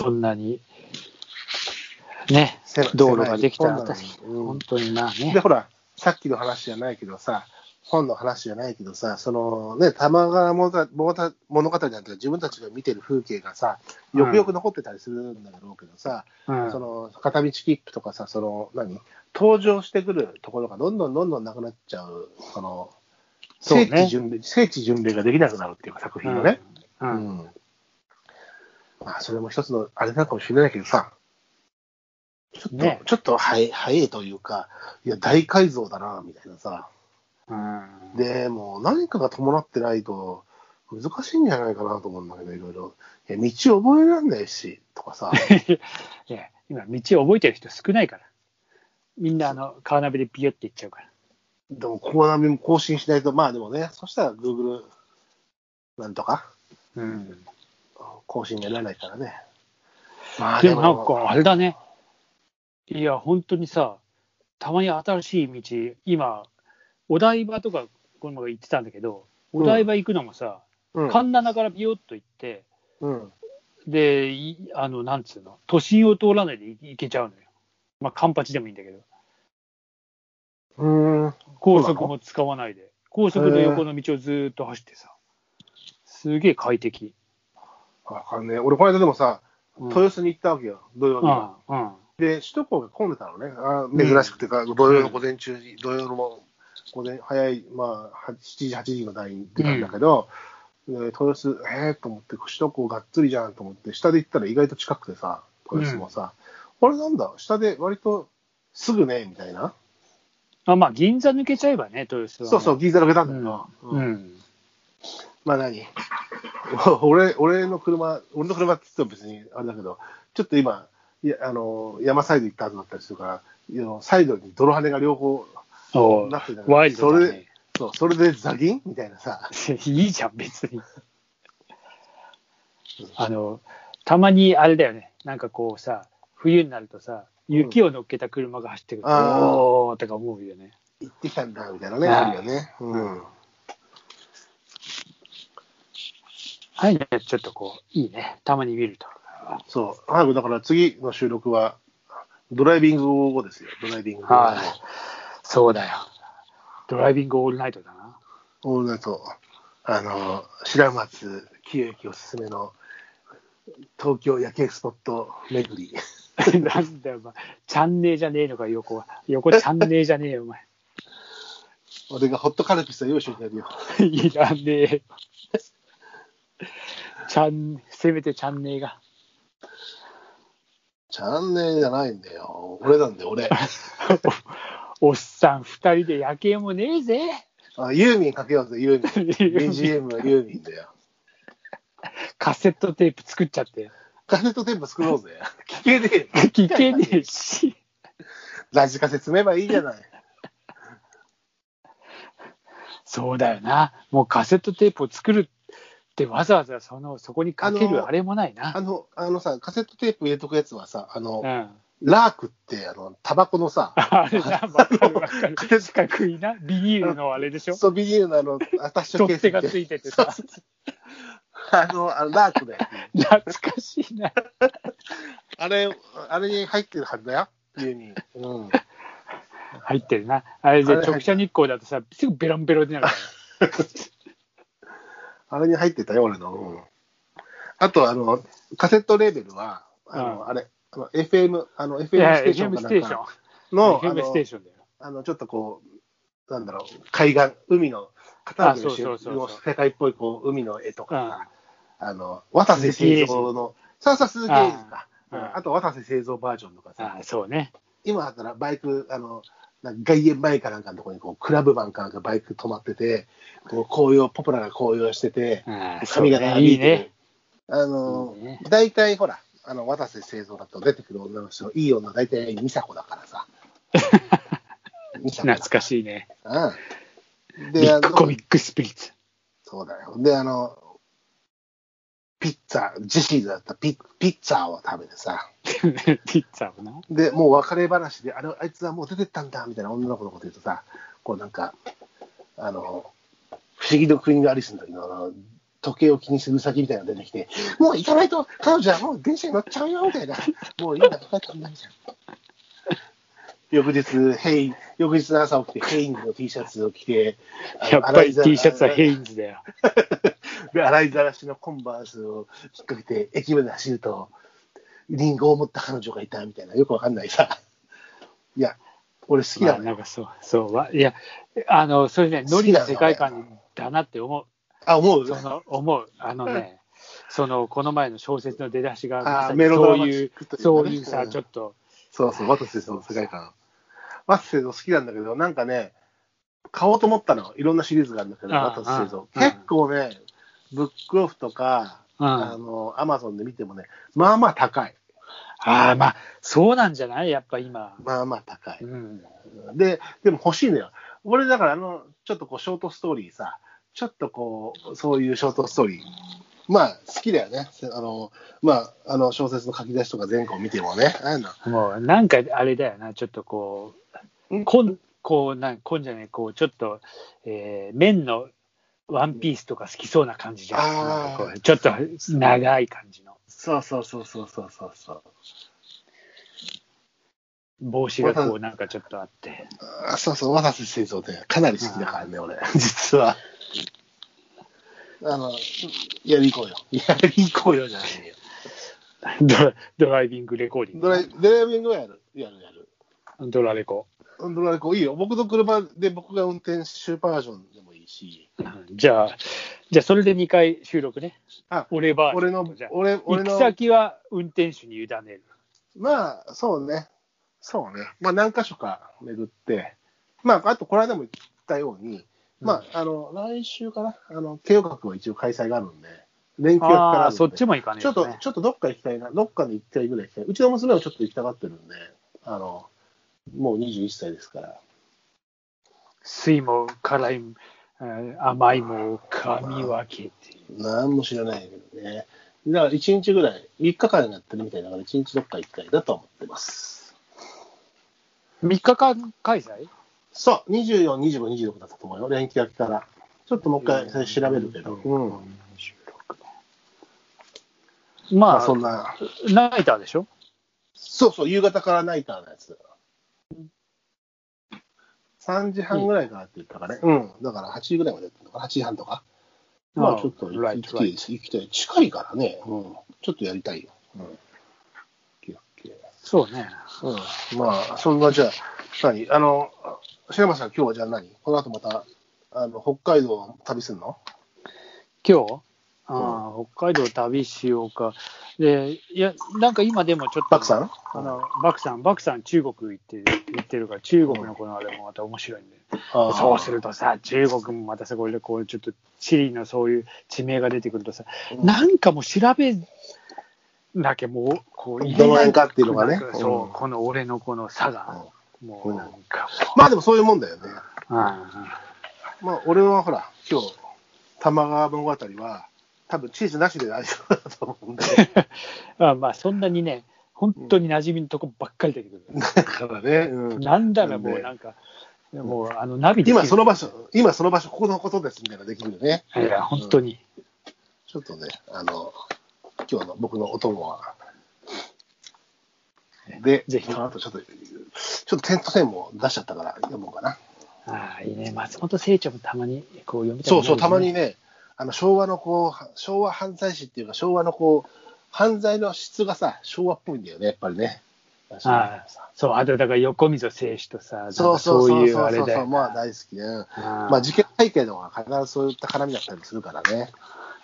まあ、そんなに、ねせ、道路ができたらうん本当にまあね。で、。ほら、さっきの話じゃないけどさ、本の話じゃないけどさ、そのね、玉川物語物語なんて自分たちが見てる風景がさ、よくよく残ってたりするんだろうけどさ、うん。その片道切符とかさ、その何、登場してくるところがどんどんどんどんなくなっちゃう、その聖地巡礼、聖地巡礼ができなくなるっていうか、作品のね。ううん。ん。まあ、それも一つのあれなのかもしれないけどさ、ちょっと、ねちょっと早い、早いというか、いや、大改造だな、みたいなさ。うんで、もう何かが伴ってないと、難しいんじゃないかなと思うんだけど、いろいろ。いや、道覚えらんないし、とかさ。いや、今、道を覚えてる人少ないから。みんな、あの、カーナビでピヨって行っちゃうから。でも、コーナビも更新しないと、まあでもね、そしたら Google なんとかうん。更新にならないからね。まあでもなんか、あれだね。いや、本当にさ、たまに新しい道、今、お台場とか、この前行ってたんだけど、お台場行くのもさ、うん、神奈からビヨッと行って、うん。で、いあの、なんつうの、都心を通らないで行けちゃうのよ。まあ、カンパチでもいいんだけど、うーん。高速も使わないで、高速の横の道をずーっと走ってさ、すげえ快適。わかんねえ。俺、この間でもさ、うん。豊洲に行ったわけよ、土曜日は。で、首都高が混んでたのね。あ珍しくてか、土曜の午前中に、土曜のも午前、早い、まあ、7時、8時の台に出たんだけど、で豊洲、えーと思って、首都高がっつりじゃんと思って、下で行ったら意外と近くてさ、豊洲もさ、これなんだ、下で割とすぐね、みたいな。あまあ、銀座抜けちゃえばね、豊洲はね、そうそう、銀座抜けたんだうんけど、ううんん。まあ何？俺、俺の車、俺の車って言っても別にあれだけど、ちょっと今、いやあの山サイド行った後だったりするから、サイドに泥跳ねが両方なってるじゃないワイルドだ、ね。そう、それでザギン？みたいなさ。いいじゃん、別に。あの、たまにあれだよね、なんかこうさ、冬になるとさ、雪を乗っけた車が走ってくると、あーおーとか思うよね。行ってきたんだ、みたいなね、はいあるよね。うん。はい、ね、ちょっとこう、いいね、たまに見ると。そう。早くだから次の収録は、ドライビング後ですよ、ドライビング後。はいそうだよ。ドライビングオールナイトだな。オールナイト、あの、白松清之おすすめの東京夜景スポット巡り。なんだよ、お前。チャンネルじゃねえのか、横は。横チャンネルじゃねえよ、お前。俺がホットカルピスは用意してやるよ。いらねえ。チャン、せめてチャンネルが。チャンネルじゃないんだよ。俺なんだよ、俺。おっさん二人で夜景もねえぜ。あユーミンかけようぜ、ユーミン。BGM はユーミンだよ。カセットテープ作っちゃって。カセットテープ作ろうぜ。聞けねえよ。聞けねえし。ラジカセ積めばいいじゃない。そうだよな。もうカセットテープを作るってわざわざそのそこにかけるあれもないな。あの、あのさ、カセットテープ入れとくやつはさ、あの、うん。ラークって、あの、タバコのさ、あれ。四角いな、ビニールのあれでしょ？そうビニールのあの、アタッシュケース取っ手がついててさ。あの、あのラークだよ。懐かしいな。あれ、あれに入ってるはずだよ、家に。うん。入ってるな。あれで直射日光だとさ、すぐベロンベロンになるから。あれに入ってたよ、俺の。うんあと、あの、カセットレーベルは、あの、うんあれ、あの FM、あの、い FM や、ステーションかな。の、あ FM ステーの、ションだよ。あのちょっとこう、なんだろう、海岸、海の、片岡あそうそうそうそうの世界っぽい、こう、海の絵とかうんさ、あの、渡瀬製造の、さあさあ、鈴木英二か。あと、渡瀬製造バージョンとかさ、あそうね。今だったらバイク、あの、なんか外苑前かなんかのところにこうクラブマンかなんかバイク止まってて、こう紅葉、ポプラが紅葉してて、あ髪がそうね長引いてるいいね。あのいいね、大体ほら、あの、渡瀬製造だと出てくる女の人、いい女、大体美佐子だからさ。懐かしいね。うん。ビで、あッグコミの、ックスピリッツ。そうだよ。で、あの、ピッツァ、ジェシーズだったらピピッツァを食べてさ、ピッツァをな。で、もう別れ話で、あれ、あいつはもう出てったんだ、みたいな女の子のこと言うとさ、こうなんか、あの、不思議の国のアリスの時の、あの、時計を気にする先みたいなのが出てきて、もう行かないと、彼女はもう電車に乗っちゃうよ、みたいな。もういいんだ、帰ったんだ、みたいな。翌日、ヘイ、翌日の朝起きて、ヘインズの T シャツを着て、やっぱり T シャツはヘインズだよ。で、洗いざらしのコンバースを引っ掛けて、駅まで走ると、リンゴを持った彼女がいたみたいな、よくわかんないさ。いや、俺好きまあ、だね。なんかそう、そうわ、いや、あの、それね、ノリの世界観だなって思う。あ、思う？その、思う。あのね、その、この前の小説の出だしが、メロドそういうそういうさ、うんちょっと、そうそう、ワトセスの世界観。ワトセス好きなんだけど、なんかね、買おうと思ったの。いろんなシリーズがあるんだけど、ああワトセスを。ああ結構ね、ブックオフとか、うん。あの、アマゾンで見てもね、まあまあ高い。ああ、まあ、そうなんじゃない？やっぱ今。まあまあ高い。うん。で、でも欲しいのよ。俺だからあの、ちょっとこうショートストーリーさ、ちょっとこう、そういうショートストーリー、まあ好きだよね。あの、まあ、あの小説の書き出しとか前後を見てもね。もう、なんかあれだよな、ちょっとこう、んこん、こう、なん、こんじゃない、こう、ちょっと、えー、綿のワンピースとか好きそうな感じじゃん。なんかこうちょっと長い感じの。そうそうそうそうそうそうそう。帽子がこう、なんかちょっとあって。あそうそう、渡瀬製造で、かなり好きだからね、俺、実は。あの、やり行こうよ。やり行こうよじゃないよ。ドラドライビングレコーディング。ドライドライビングはやる。やるやる。ドラレコ。ドライこういいよ。僕の車で僕が運転手バージョンでもいいし。うんじゃあ、じゃあそれで2回収録ね。あ、俺バージョン俺のじゃあ、俺、俺の、行き先は運転手に委ねる。まあ、そうね。そうね。まあ、何箇所か巡って、まあ、あと、この間も言ったように、まあ、あの、来週かな、あの、慶応学は一応開催があるんで、連休がかかあそっちも行かねえちょっとね、ちょっとどっか行きたいな、どっかで行きたいぐらい行きたい。うちの娘はちょっと行きたがってるんで、あの、もう21歳ですから。酸いも辛い甘いも噛み分けて。なんも知らないけどね。だから1日ぐらい、3日間やってるみたいだから、1日どっか行きたいなと思ってます。3日間開催？そう、24、25、26だったと思うよ、連休明けから。ちょっともう一回調べるけど。うん。26まあ、まあ、そんな。ナイターでしょ？そうそう、夕方からナイターのやつ。3時半ぐらいからって言ったかね。うん。だから8時ぐらいまでやってるのかな、8時半とか。まあ、ちょっと行きたいです。行きたい。近いからね。うん。ちょっとやりたいよ。うん。そうね。うん。まあ、そんな、じゃあ、何？あの、白山さん、今日はじゃあ何？この後また、あの、北海道旅するの？今日？ああ、北海道旅しようか。で、いや、なんか今でもちょっと、バクさん？あの、バクさん、バクさん中国行ってる、行ってるから、中国のこのあれもまた面白いんで。あー。そうするとさ、中国もまたさ、これでこう、ちょっと地理のそういう地名が出てくるとさ、うん。なんかもう調べなきゃもう、こう、どの辺かっていうのがね。そう、うん。この俺のこの差が、もうなんか、まあでもそういうもんだよね。あまあ、俺はほら、今日、玉川物語は、多分チーズなしで大丈夫だと思うんで。あまあ、そんなにね、本当に馴染みのとこばっかり出てくる。だからね、うんなんだらもうなんか、もうあのナビで今その場所、今その場所、ここのことですみたいなのできるよね。いや、本当に。ちょっとね、あの、今日の僕のお供は。で、ぜひその後ちょっと、ちょっとテント線も出しちゃったから読もうかな。ああ、いいね。松本清張もたまにこう読みたいそうそう、たまにね。ね、あの昭和のこう、昭和犯罪史っていうか、昭和のこう、犯罪の質がさ、昭和っぽいんだよね、やっぱりね。ああそう、あとだから横溝正史とさ、そうそういうあれだよな。まあ大好きね。まあ事件背景の方が必ずそういった絡みだったりするからね。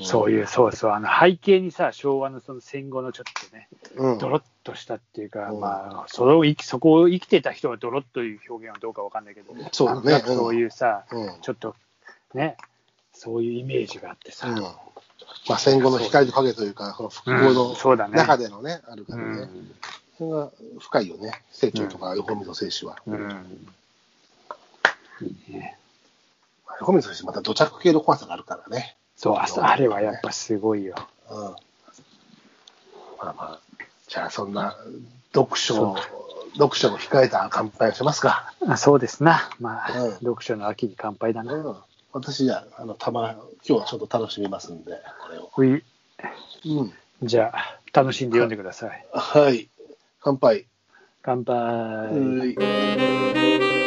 そういう、そうそう、あの背景にさ、昭和のその戦後のちょっとね、うん。ドロッとしたっていうか、うんまあ、それを生きそこを生きてた人がドロッという表現はどうかわかんないけど、そうだねそういうさ、うんちょっとね、そういうイメージがあってさ、うんまあ戦後の光と影というか、この復興うんのそうだね中でのね、あるからね。うんそれが深いよね、清張とか横溝正史は。うんいいね横溝正史また土着系の怖さがあるからね。そうああれはやっぱすごいよ。うん。まあまあ、じゃあそんな読書を、読書を控えた乾杯をしますか。あそうですな、まあ、うん読書の秋に乾杯だな。うん。私じゃあ、あの、たま、今日はちょっと楽しみますんで、これを。ほい。うん。じゃあ、楽しんで読んでください。はい。乾杯。乾杯。はい。